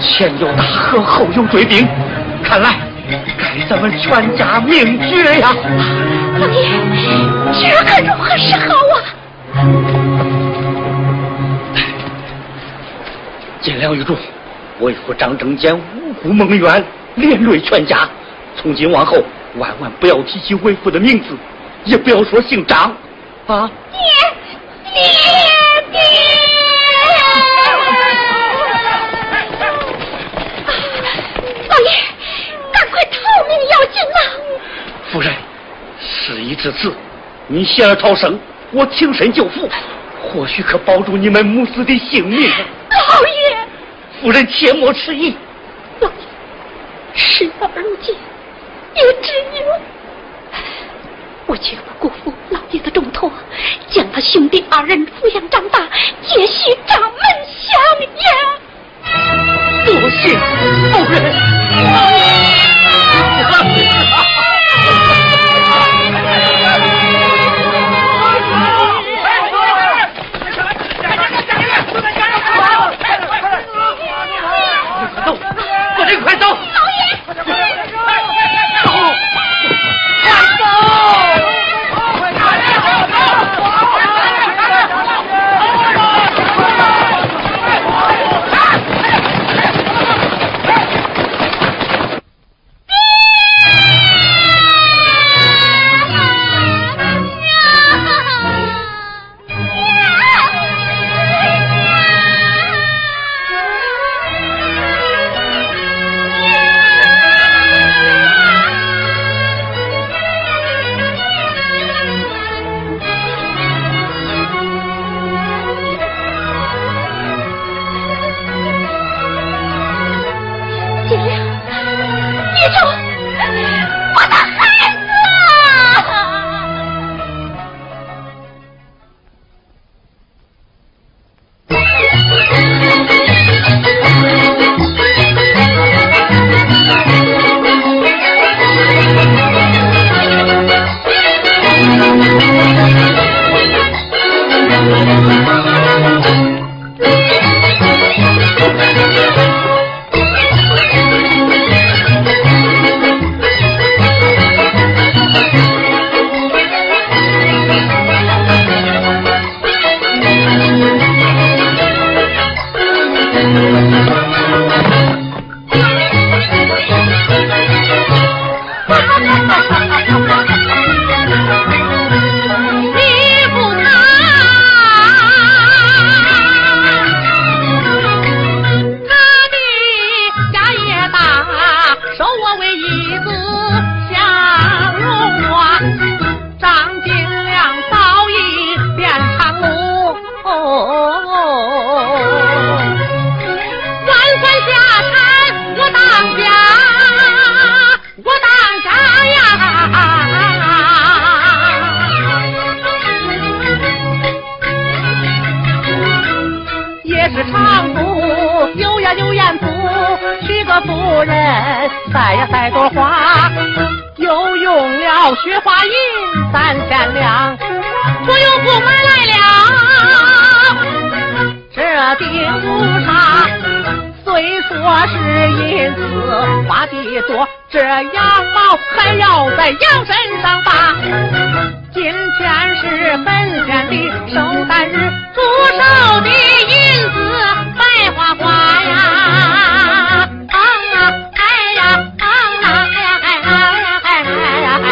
前有大河，后有追兵，看来该咱们全家命绝呀！老爷，这可如何是好啊？尽量预祝为父张正坚无辜蒙冤，连累全家。从今往后，万万不要提起为父的名字，也不要说姓张，啊！爹，爹，爹！老爷，赶快逃命要紧呐！夫人，事已至此，你险而逃生，我挺身救父，或许可保住你们母子的性命。老爷，夫人切莫迟疑。老爷，事到如今，也只有我绝不辜负老爷的重托，将他兄弟二人抚养长大，接续掌门香烟。多谢夫人。快走！要在羊身上吧。今天是本县的寿诞日，祝寿的银子白花花呀！啊哎呀，啊哎呀，哎呀，哎呀，哎呀，哎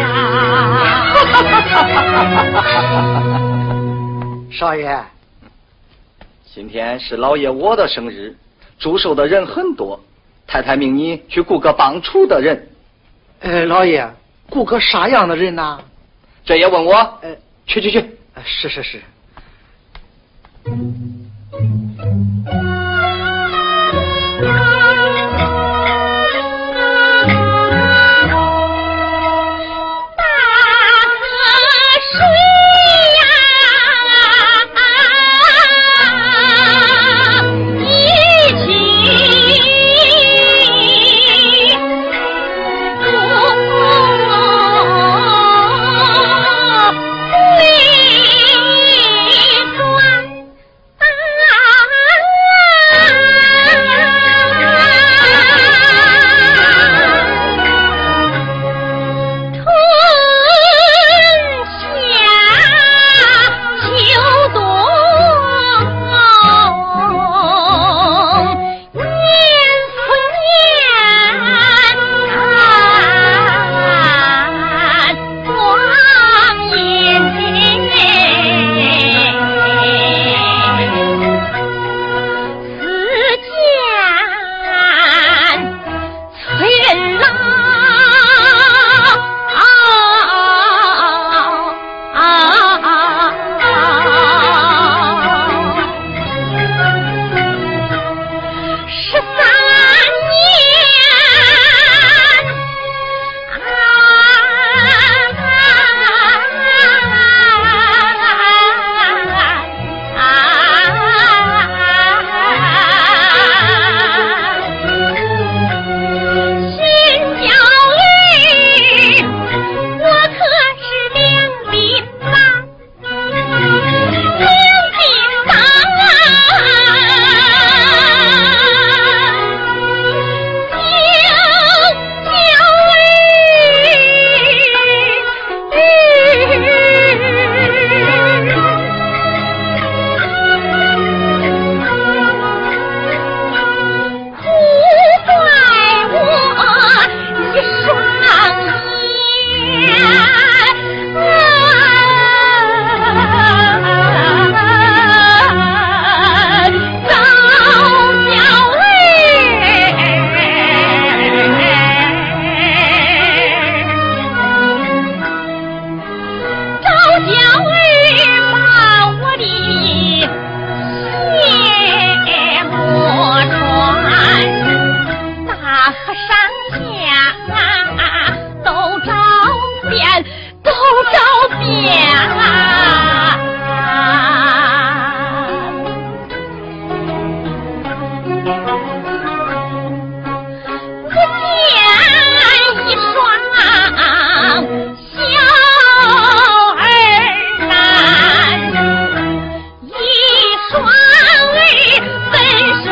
呀！少爷，今天是老爷我的生日，祝寿的人很多，太太命你去雇个帮厨的人。呃，老爷，雇个啥样的人呐？这也问我？呃，去去去，哎是是是。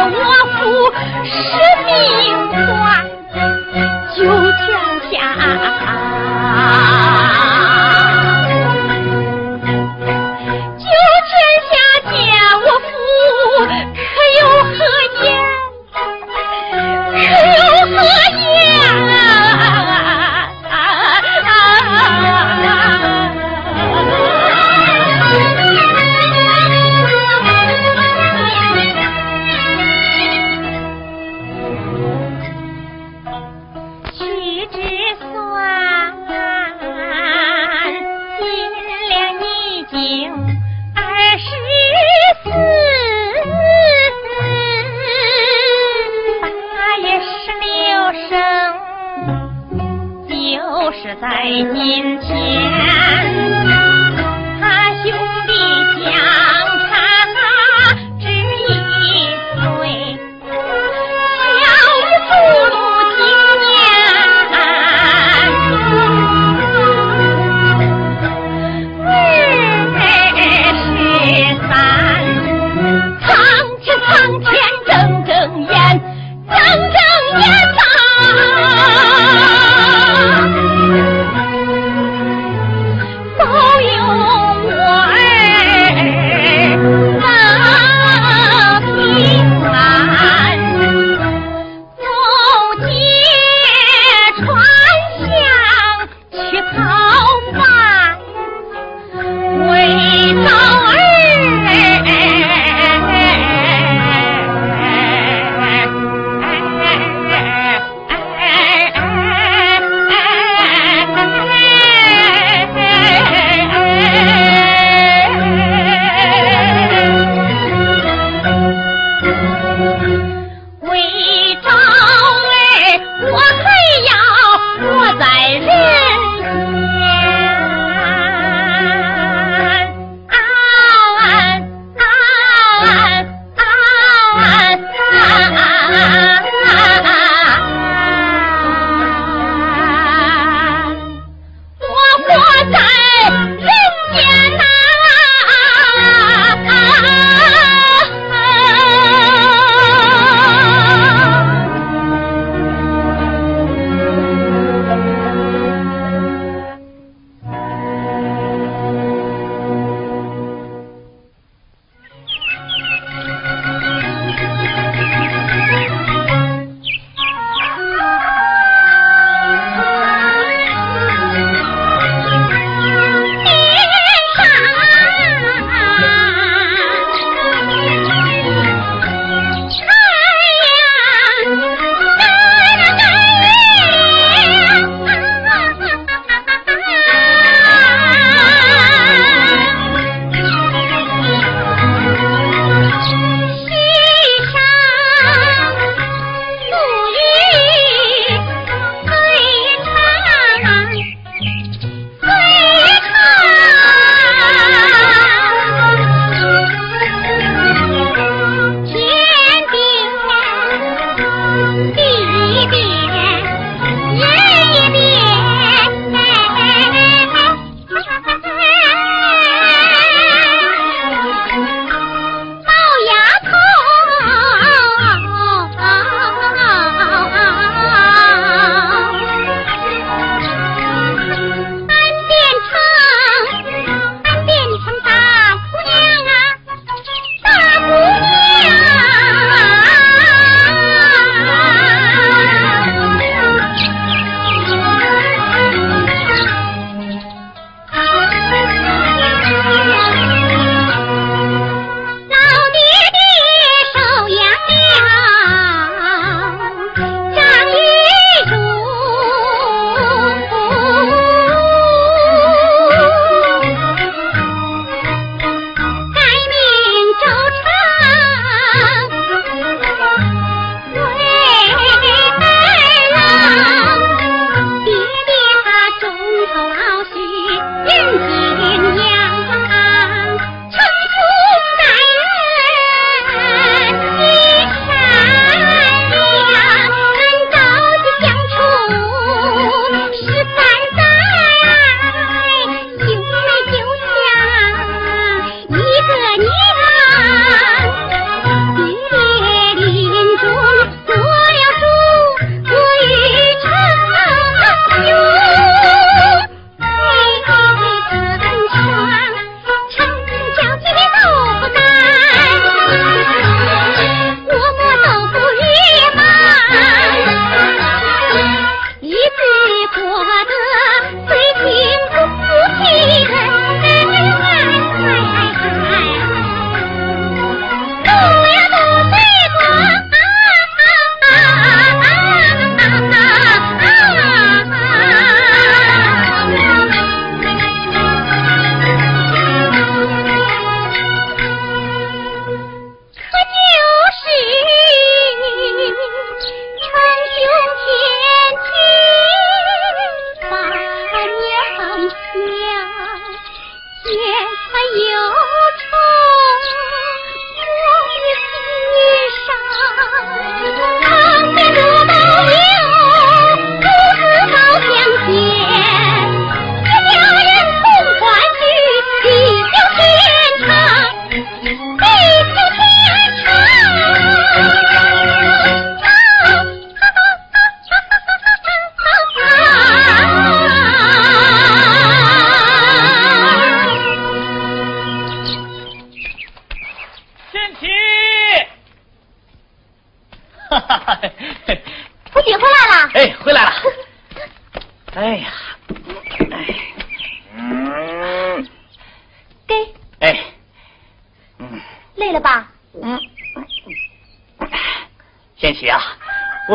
我夫是命官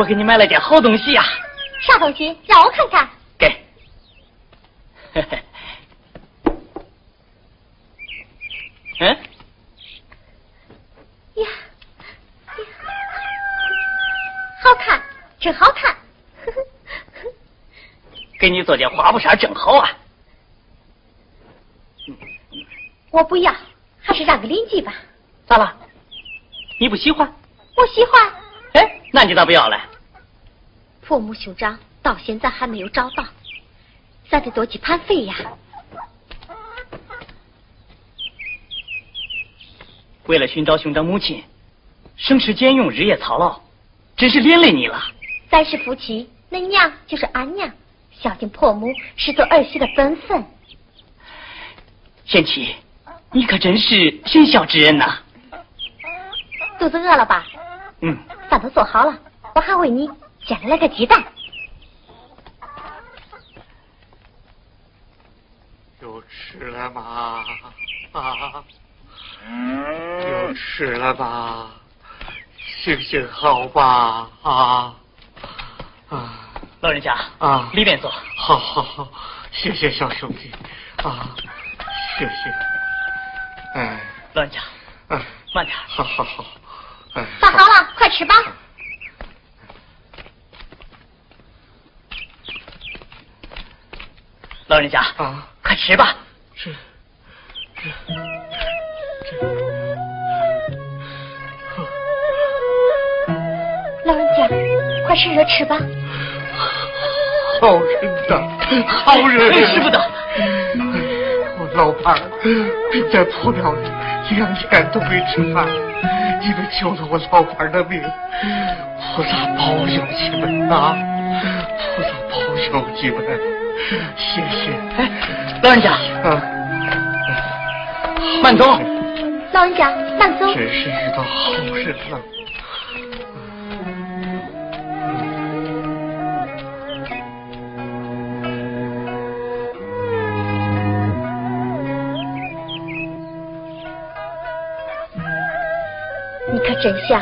给你买了件好东西呀。啥东西？让我看看。给。嗯。呀，好看，真好看。给你做件花布衫正好啊。我不要，还是让给邻居吧。咋了？你不喜欢？我喜欢。哎，那你咋不要了？破木兄长到现在还没有找到，咱得多去盘费呀。为了寻找兄长母亲，省吃俭用，日夜操劳，真是连累你了。咱是夫妻，恁娘就是俺娘，孝敬婆母是做儿媳的本分。贤妻，你可真是贤孝之人呐！肚子饿了吧？嗯。饭都做好了，我还喂你煎了个鸡蛋。有吃了吗？啊！有吃了吧？行行好吧？啊啊！老人家啊，里面坐。好好好，谢谢小兄弟啊，谢谢。哎，老人家，哎，慢点。好好好，哎。饭好了，快吃吧。老人家啊，快吃吧。是。老人家，快趁热吃吧。好人呐，好人！使不得。我老伴儿病在破庙里，两天都没吃饭，你们救了我老伴儿的命，菩萨保佑你们啊！菩萨保佑你们，谢谢。哎，老人家，嗯，慢走。老人家，慢走。真是遇到好人了。你可真像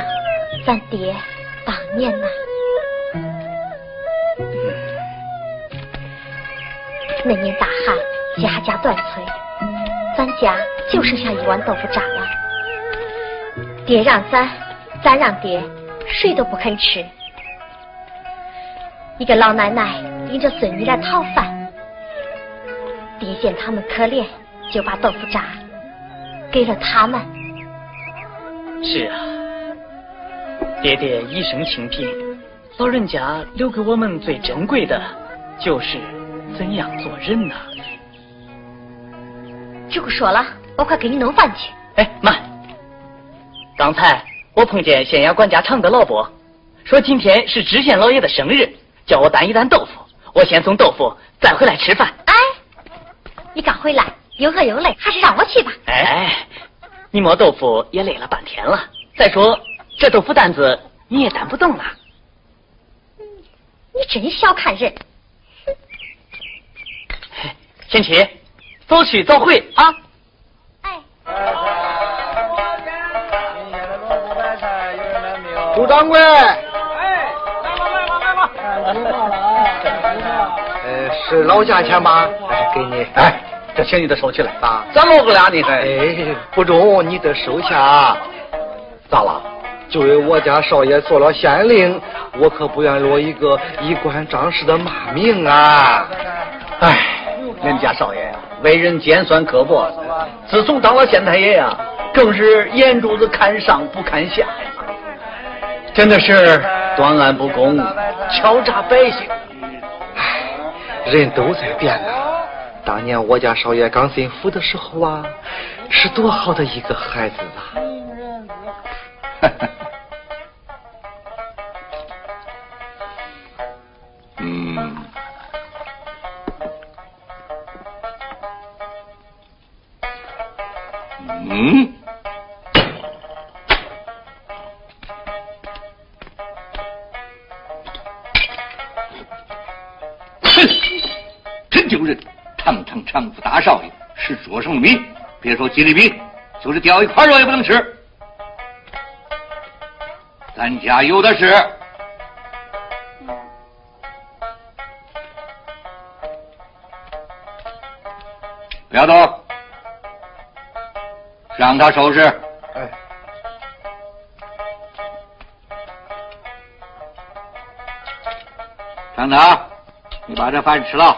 咱爹当年呐，那年大旱，家家断炊，咱家就剩下一碗豆腐渣了。爹让咱，咱让爹，谁都不肯吃。一个老奶奶领着孙女来讨饭，爹见他们可怜，就把豆腐渣给了他们。是啊。爹爹一生清贫，老人家留给我们最珍贵的，就是怎样做人呐。就不说了，我快给你弄饭去。哎，慢！刚才我碰见县衙管家常德老伯，说今天是知县老爷的生日，叫我担一担豆腐。我先送豆腐，再回来吃饭。哎，你刚回来，又饿又累，还是让我去吧。哎，你磨豆腐也累了半天了，再说。这豆腐担子你也担不动了，你真小看人。贤妻，早去早回啊。哎。朱掌柜。哎，来吧来吧来吧。呃，是老价钱吗？哎，给你。哎，这钱你得收起来啊。咱老哥俩呢？哎，不中，你得收下。咋了？就为我家少爷做了县令，我可不愿落一个衣冠张氏的骂名啊！哎，人家少爷呀，为人尖酸刻薄，自从当了县太爷呀，更是眼珠子看上不看下呀，真的是断案不公，敲诈百姓。哎，人都在变呐。当年我家少爷刚进府的时候啊，是多好的一个孩子啊！嗯，嗯，哼，真丢人！堂堂常府大少爷吃桌上的米，别说吉利米，就是掉一块肉也不能吃。咱家有的是。不要动。让他收拾。哎，张达，你把这饭吃了。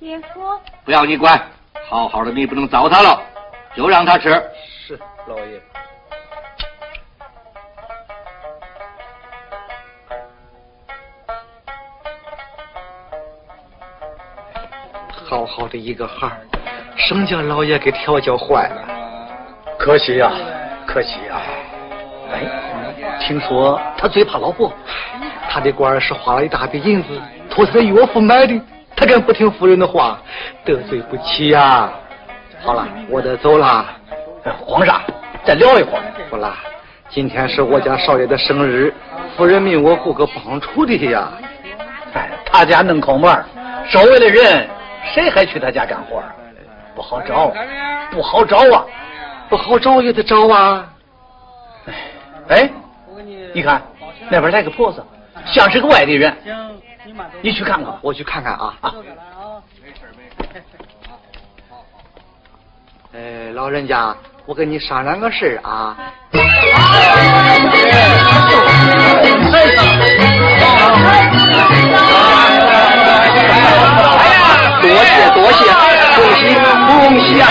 姐夫，不要你管，好好的你不能糟蹋了，就让他吃。是老爷。好好的一个孩儿，生将老爷给调教坏了，可惜呀，可惜呀。哎，听说他最怕老婆，他的官是花了一大笔银子托他的岳父买的，他敢不听夫人的话，得罪不起呀。好了，我得走了。皇上，再聊一会儿。不啦，今天是我家少爷的生日，夫人命我雇个帮厨的呀。哎，他家弄口门，周围的人。谁还去他家干活？不好找，不好找啊！不好找也得找啊！哎哎，你看那边来个婆子，像是个外地人。你去看看，我去看看啊啊！哎，老人家，我跟你商量个事啊。多谢多谢，恭喜恭喜啊！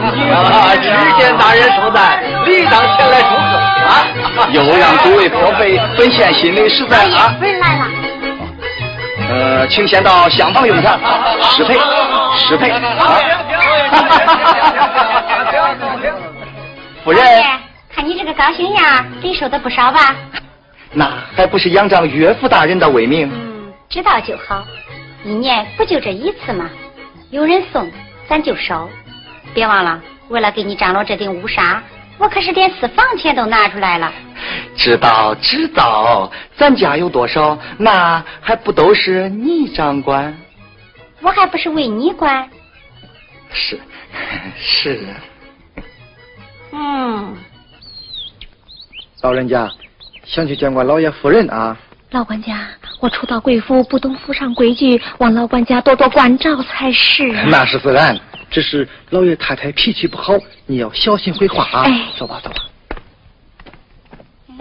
啊，只见大人寿诞，理当前来祝贺啊！又让诸位婆妃本县心里实在啊！夫人来了。呃，请先到厢房用膳，失陪失陪啊！夫人，看你这个高兴样，礼收的不少吧？那还不是仰仗岳父大人的威名？嗯，知道就好。一年不就这一次吗？有人送，咱就收。别忘了，为了给你张罗这顶乌纱，我可是连私房钱都拿出来了。知道知道，咱家有多少，那还不都是你掌管？我还不是为你管？是是。嗯。老人家，想去见过老爷夫人啊？老管家，我初到贵府，不懂府上规矩，望老管家多多关照才是。那是自然，只是老爷太太脾气不好，你要小心回话啊。哎，走吧走吧。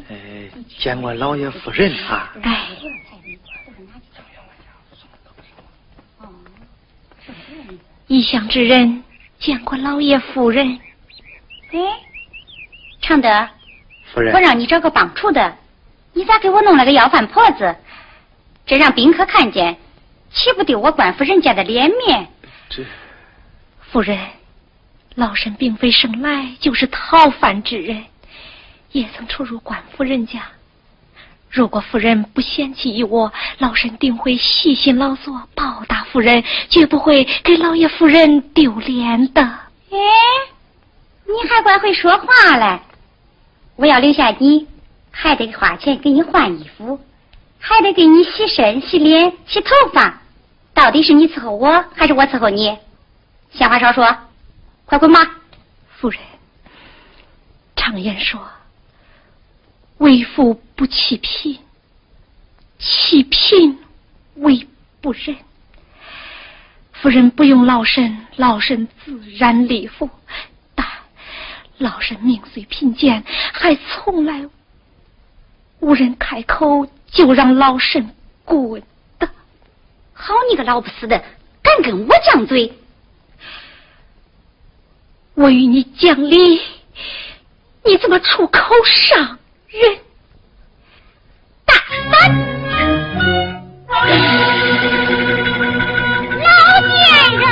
哎，见过老爷夫人啊。哎。异乡之人，见过老爷夫人。哎，常德，夫人，我让你找个帮厨的。你咋给我弄了个要饭婆子？这让宾客看见，岂不丢我官府人家的脸面？这夫人，老身并非生来就是讨饭之人，也曾出入官府人家。如果夫人不嫌弃于我，老身定会细心劳作报答夫人，绝不会给老爷夫人丢脸的。哎，你还怪会说话嘞！我要留下你。还得花钱给你换衣服，还得给你洗身、洗脸、洗头发，到底是你伺候我，还是我伺候你？闲话少说，快滚吧！夫人，常言说，为富不欺贫，欺贫为不仁。夫人不用劳神，劳神自然利福，但老身命虽贫贱，还从来。无人开口就让老身滚的，好你个老不死的，敢跟我犟嘴！我与你讲理，你怎么出口伤人？大胆！老年人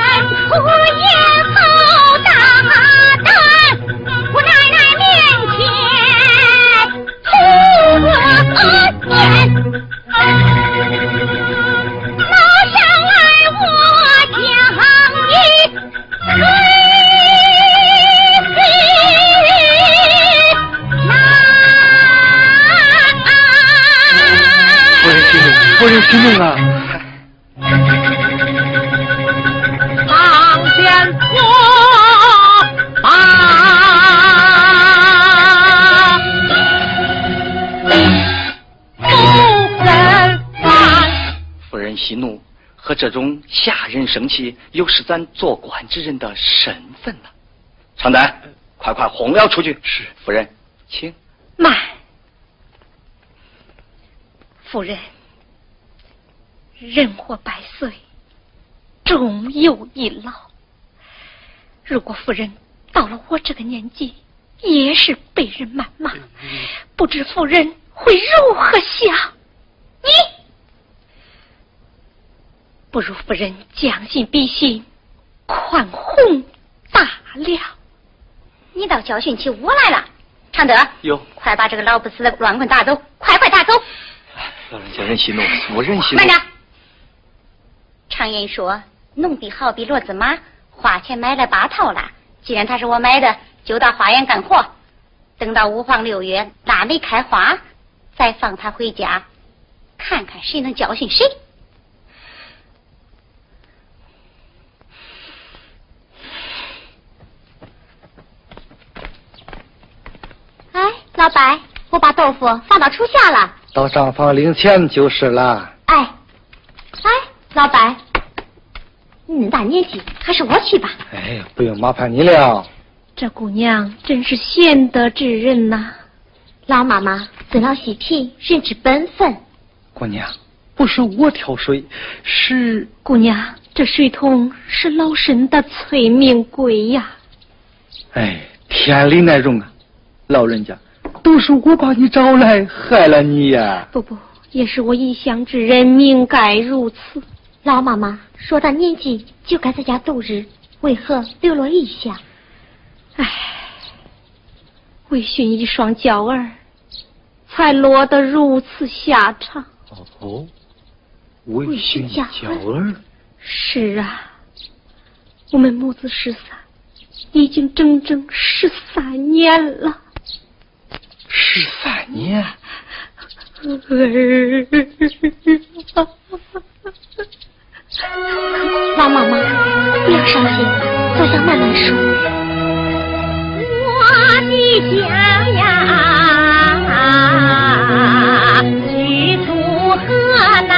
夫人息怒啊，唐天把。夫人息怒和这种下人生气，又是咱做官之人的身份呢。常丹，快快轰了出去。是，夫人，请。慢。夫人，人活百岁，终有一老。如果夫人到了我这个年纪，也是被人谩骂，不知夫人会如何想？你不如夫人将心比心，宽宏大量。你倒教训起我来了，常德。有，快把这个老不死的乱棍打走！快快打走！老人家忍息怒，我忍息怒。慢着。常言说，农地好比骡子马，花钱买了八套了。既然他是我买的，就到花园干活，等到五黄六月腊梅开花，再放他回家，看看谁能教训谁。哎，老白，我把豆腐放到初夏了。到账房领钱就是了。哎，哎，老白，你那么大年纪，还是我去吧。哎，不用麻烦你了。这姑娘真是贤德之人呐！老妈妈，尊老惜贫，人之本分。姑娘，不是我挑水，是姑娘，这水桶是老身的催命鬼呀。哎，天理难容啊！老人家，都是我把你找来，害了你呀！不不，也是我一乡之人，命该如此。老妈妈，说到年纪就该在家度日，为何流落异乡？唉，为寻一双娇儿，才落得如此下场。哦，为寻娇儿？是啊，我们母子失散，已经整整十三年了。十三年。老妈妈，不要伤心，坐下慢慢说。我的家呀，居住河南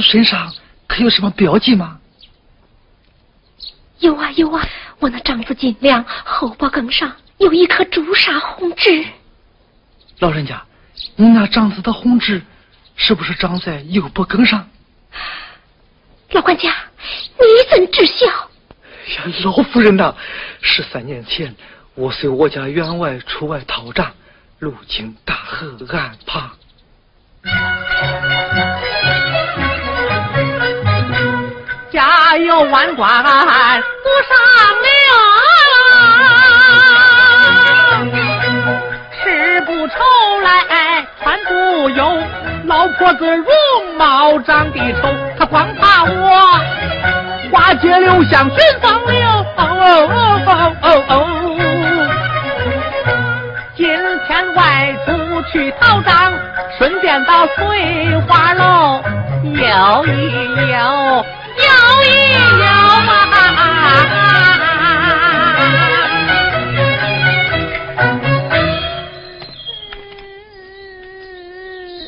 身上可有什么标记吗？有啊有啊，我那长子金良后脖梗上有一颗朱砂红痣。老人家，你那长子的红痣是不是长在右脖梗上？老管家，你怎知晓？呀，老夫人呐，十三年前我随我家员外出外讨债，路经大河岸旁，家有万贯不上了，吃不愁来穿不忧，老婆子容貌长得丑，她光怕我花街柳巷寻风流。哦哦哦去讨账，顺便到翠花楼游一游。摇一摇啊！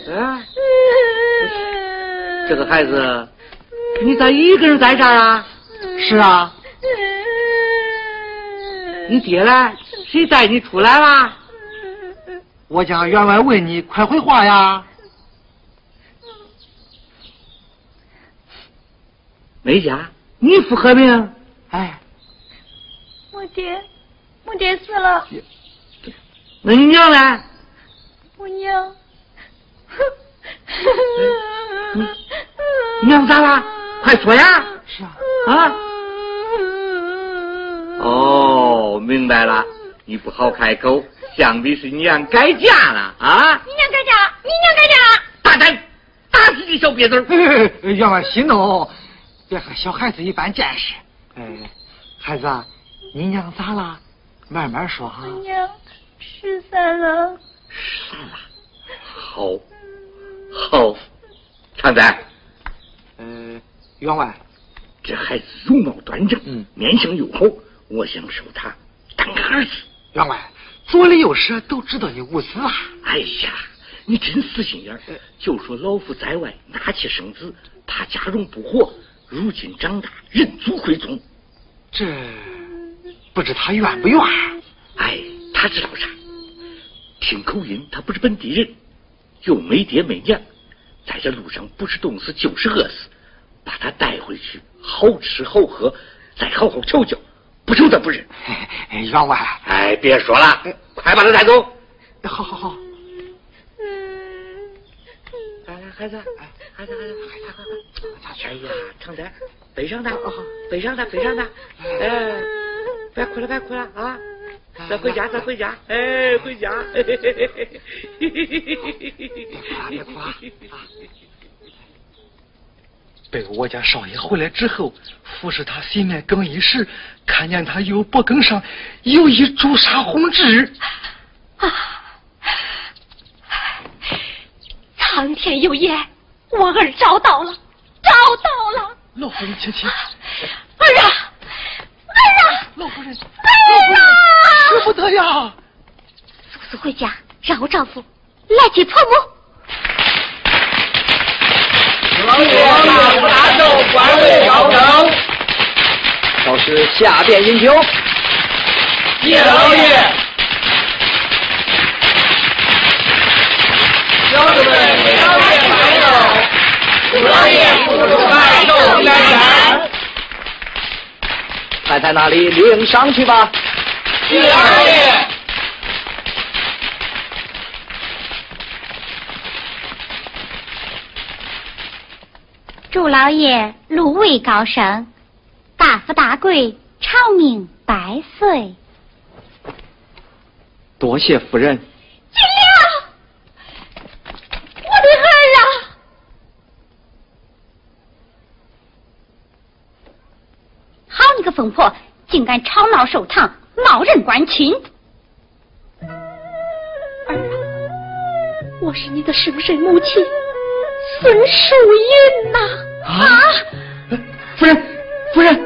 哎，这个孩子，你咋一个人在这儿啊？是啊。你爹嘞？谁带你出来了？我家员外问你，快回话呀！没家，你父何名？哎，我爹，我爹死了。那你娘呢？我娘，娘咋了？快说呀！是啊。啊？哦，明白了，你不好开口，想必是娘改嫁了啊！你娘改嫁，你娘改嫁，大胆，打死你小瘪子！员外息怒。别和小孩子一般见识。哎，孩子，你娘咋了？慢慢说哈。我娘失散了。失散了。好，好，常在。呃，员外，这孩子容貌端正，嗯，面相又好，我想收他当儿子。员外，左邻右舍都知道你无私啊。哎呀，你真死心眼儿。就说老夫在外纳妾生子，怕家中不活。如今长大，认祖归宗，这不知他愿不愿？哎，他知道啥？听口音，他不是本地人，又没爹没娘，在这路上不是冻死就是饿死。把他带回去，好吃好喝，再好好调教，不愁他不认。员外，哎，别说了，快把他带走。好好好。来来，孩子，哎，孩子，孩子，快快快！哎呀，长仔，背上他，背上他，背上他，哎，别哭了，别哭了啊！咱回家，咱回家，哎，回家。别哭了，别哭了。被我家少爷回来之后，服侍他洗面更衣时，看见他右脖梗上有一朱砂红痣。啊！苍天有眼，我儿找到了，找到了！老夫人，请起。儿啊，儿啊！老夫人，儿啊！舍不得呀！速速回家，让我丈夫来接婆母。老爷大福大寿，官位高升。倒是下殿饮酒。谢老爷。小子们，给老爷拜寿，祝老爷福寿百寿千山。太太那里领上去吧。谢老爷。祝老爷禄位高升，大富大贵，长命百岁。多谢夫人。金良，我的儿啊！好你个疯婆，竟敢吵闹寿堂，冒认官亲！儿啊，我是你的生身母亲。孙淑英呐！啊！夫人，夫人，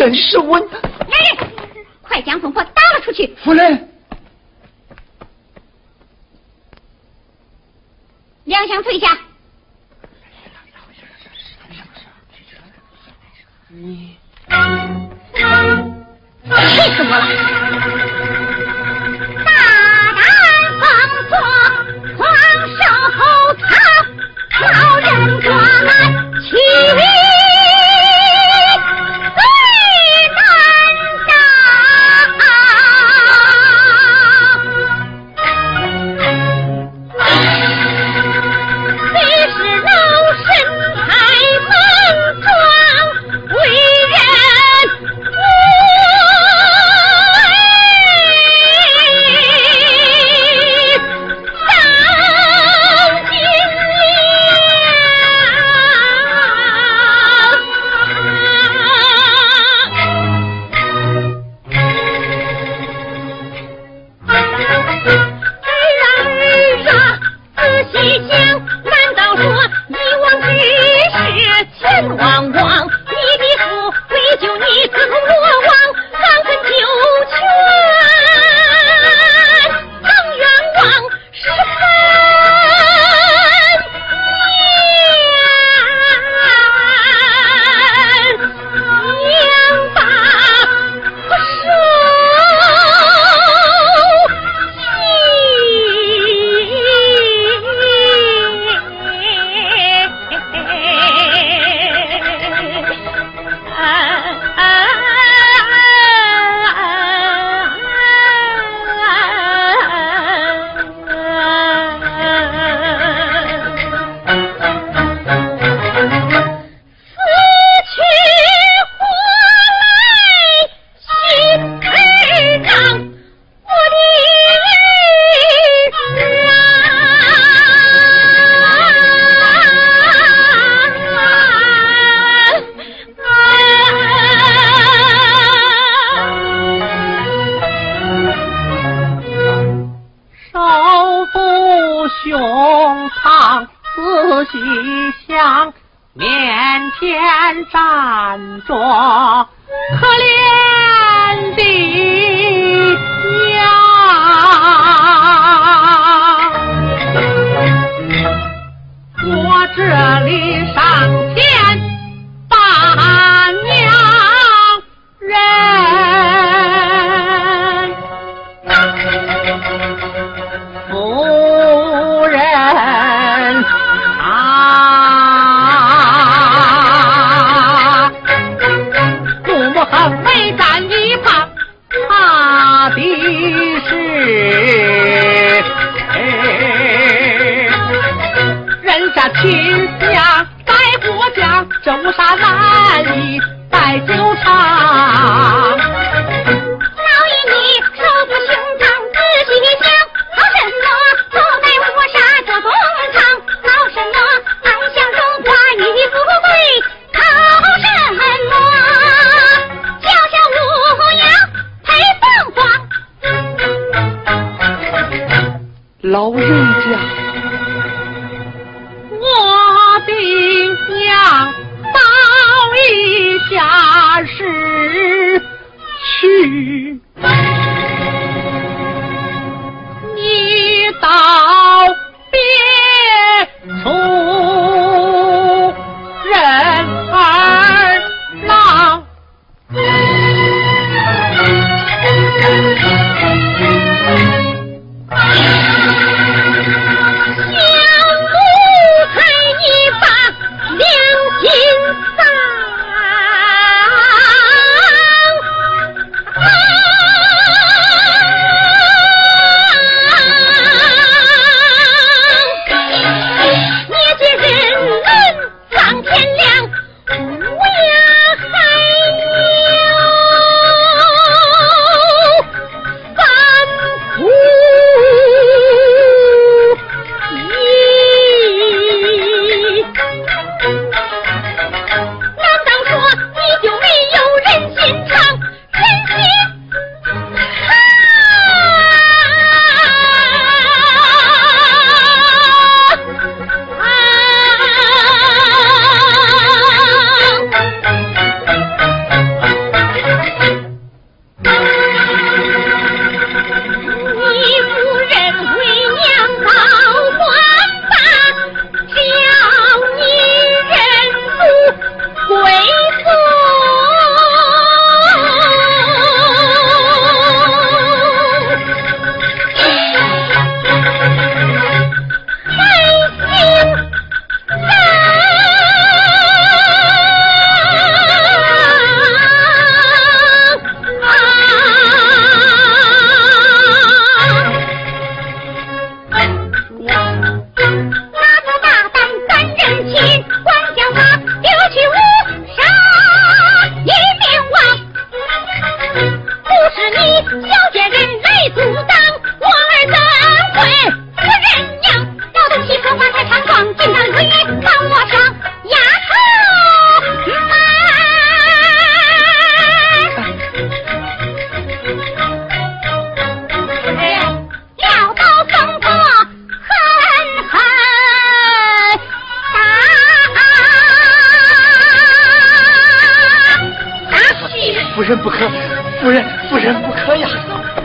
真是我！来人，快将疯婆打了出去！夫人，两相退下。你气死我了！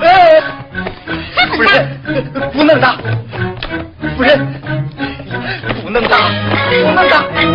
哎，夫人不能打，夫人不能打，不能打。